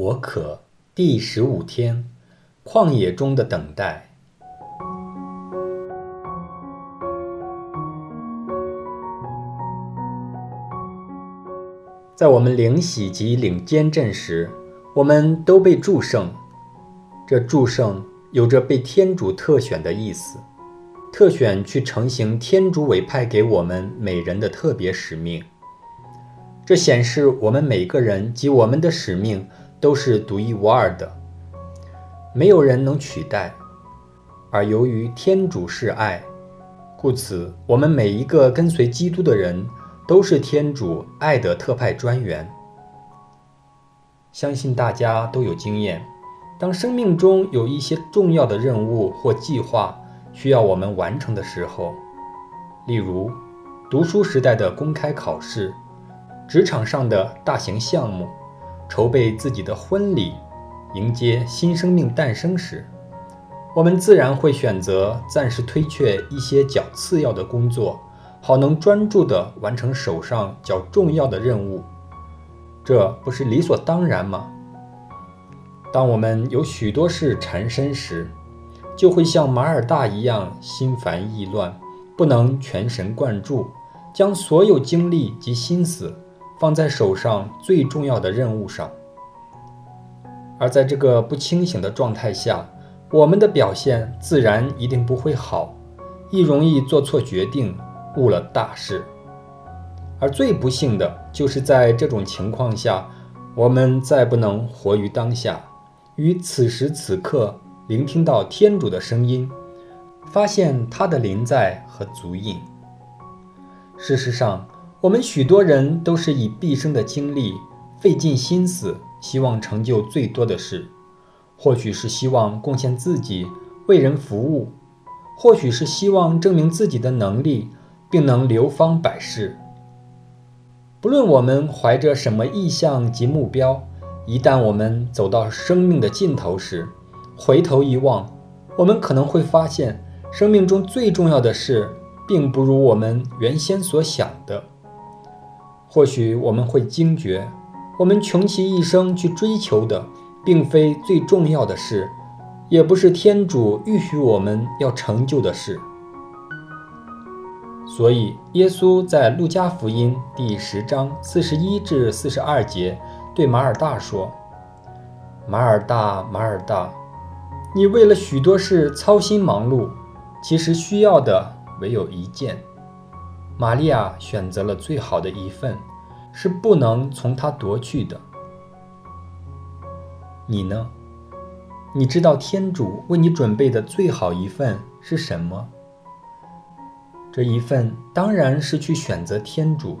我渴第十五天，旷野中的等待。在我们领洗及领监证时，我们都被祝圣。这祝圣有着被天主特选的意思，特选去成行天主委派给我们每人的特别使命。这显示我们每个人及我们的使命都是独一无二的，没有人能取代。而由于天主是爱，故此我们每一个跟随基督的人都是天主爱的特派专员。相信大家都有经验，当生命中有一些重要的任务或计划需要我们完成的时候，例如读书时代的公开考试。职场上的大型项目，筹备自己的婚礼，迎接新生命诞生时，我们自然会选择暂时推却一些较次要的工作，好能专注地完成手上较重要的任务。这不是理所当然吗？当我们有许多事缠身时，就会像马尔大一样心烦意乱，不能全神贯注，将所有精力及心思。放在手上最重要的任务上，而在这个不清醒的状态下，我们的表现自然一定不会好，亦容易做错决定，误了大事。而最不幸的就是在这种情况下，我们再不能活于当下，于此时此刻聆听到天主的声音，发现他的临在和足印。事实上。我们许多人都是以毕生的精力费尽心思，希望成就最多的事，或许是希望贡献自己为人服务，或许是希望证明自己的能力，并能流芳百世。不论我们怀着什么意向及目标，一旦我们走到生命的尽头时，回头一望，我们可能会发现，生命中最重要的事，并不如我们原先所想的。或许我们会惊觉，我们穷其一生去追求的，并非最重要的事，也不是天主预许我们要成就的事。所以，耶稣在路加福音第十章四十一至四十二节对马尔大说：“马尔大，马尔大，你为了许多事操心忙碌，其实需要的唯有一件。”玛利亚选择了最好的一份，是不能从他夺去的。你呢？你知道天主为你准备的最好一份是什么？这一份当然是去选择天主，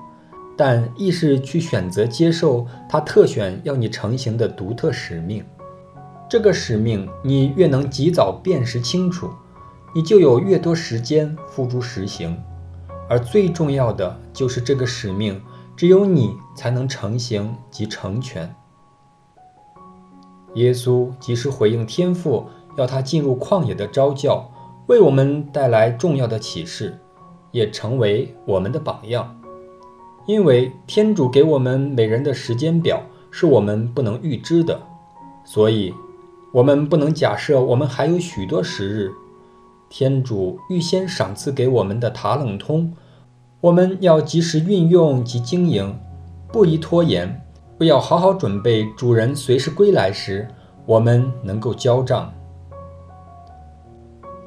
但亦是去选择接受他特选要你成型的独特使命。这个使命，你越能及早辨识清楚，你就有越多时间付诸实行。而最重要的就是这个使命，只有你才能成行及成全。耶稣及时回应天父要他进入旷野的召教，为我们带来重要的启示，也成为我们的榜样。因为天主给我们每人的时间表是我们不能预知的，所以，我们不能假设我们还有许多时日。天主预先赏赐给我们的塔冷通，我们要及时运用及经营，不宜拖延，不要好好准备。主人随时归来时，我们能够交账。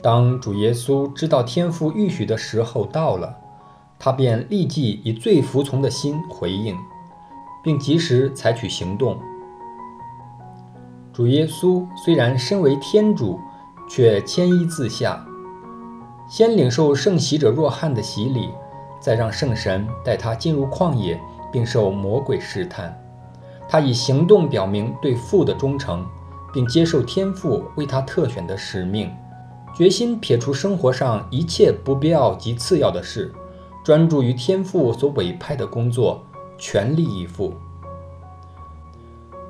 当主耶稣知道天父预许的时候到了，他便立即以最服从的心回应，并及时采取行动。主耶稣虽然身为天主，却谦依自下。先领受圣洗者若翰的洗礼，再让圣神带他进入旷野，并受魔鬼试探。他以行动表明对父的忠诚，并接受天父为他特选的使命，决心撇除生活上一切不必要及次要的事，专注于天父所委派的工作，全力以赴。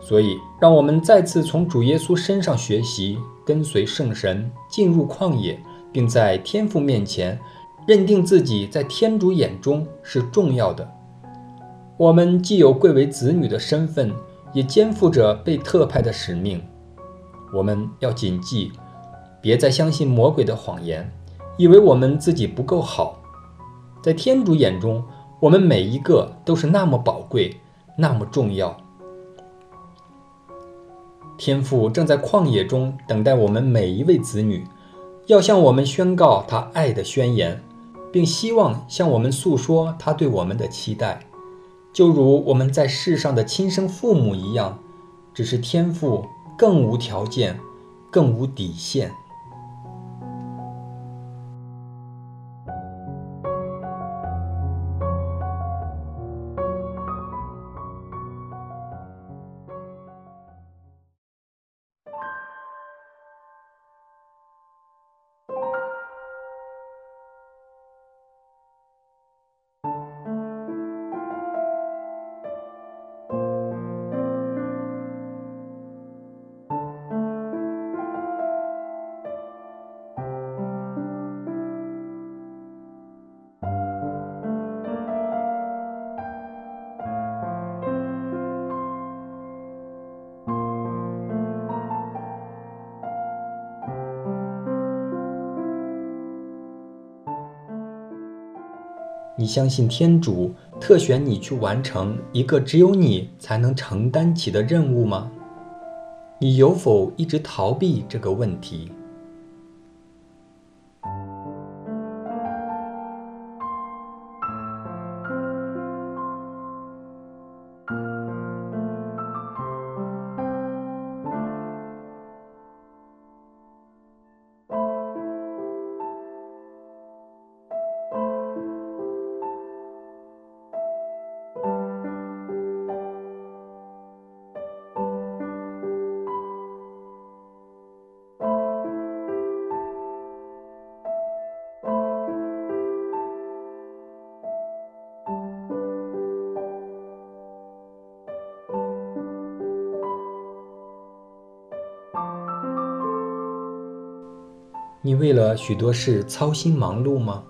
所以，让我们再次从主耶稣身上学习，跟随圣神进入旷野。并在天父面前认定自己在天主眼中是重要的。我们既有贵为子女的身份，也肩负着被特派的使命。我们要谨记，别再相信魔鬼的谎言，以为我们自己不够好。在天主眼中，我们每一个都是那么宝贵，那么重要。天父正在旷野中等待我们每一位子女，要向我们宣告他爱的宣言。并希望向我们诉说他对我们的期待，就如我们在世上的亲生父母一样，只是天赋更无条件，更无底线。你相信天主特选你去完成一个只有你才能承担起的任务吗？你有否一直逃避这个问题？你为了许多事操心忙碌吗？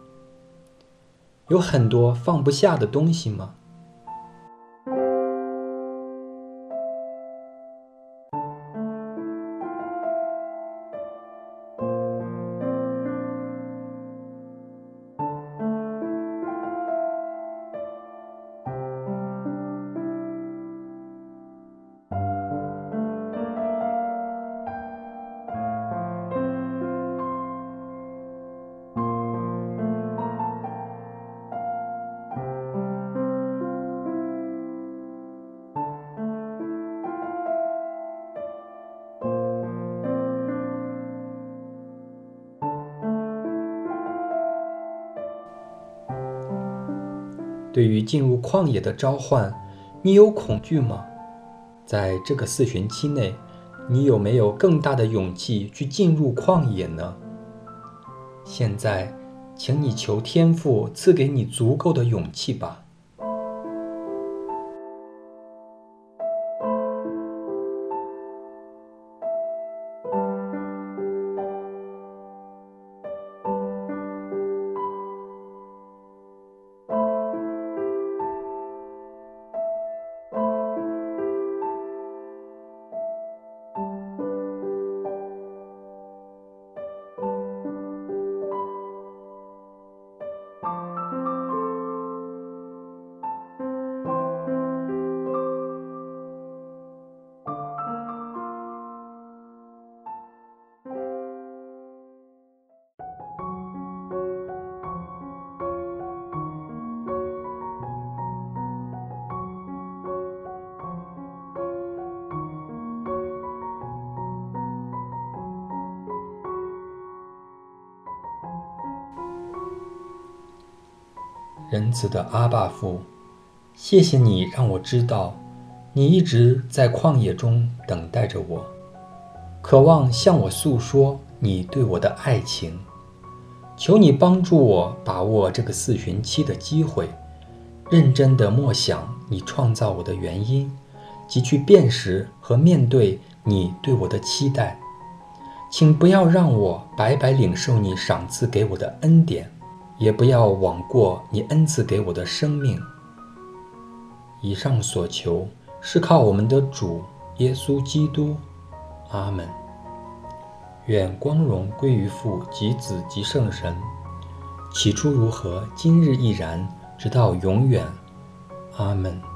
有很多放不下的东西吗？对于进入旷野的召唤，你有恐惧吗？在这个四旬期内，你有没有更大的勇气去进入旷野呢？现在，请你求天父赐给你足够的勇气吧。仁慈的阿爸父，谢谢你让我知道，你一直在旷野中等待着我，渴望向我诉说你对我的爱情。求你帮助我把握这个四旬期的机会，认真地默想你创造我的原因，及去辨识和面对你对我的期待。请不要让我白白领受你赏赐给我的恩典。也不要枉过你恩赐给我的生命。以上所求是靠我们的主耶稣基督。阿门。愿光荣归于父及子及圣神，起初如何，今日亦然，直到永远。阿门。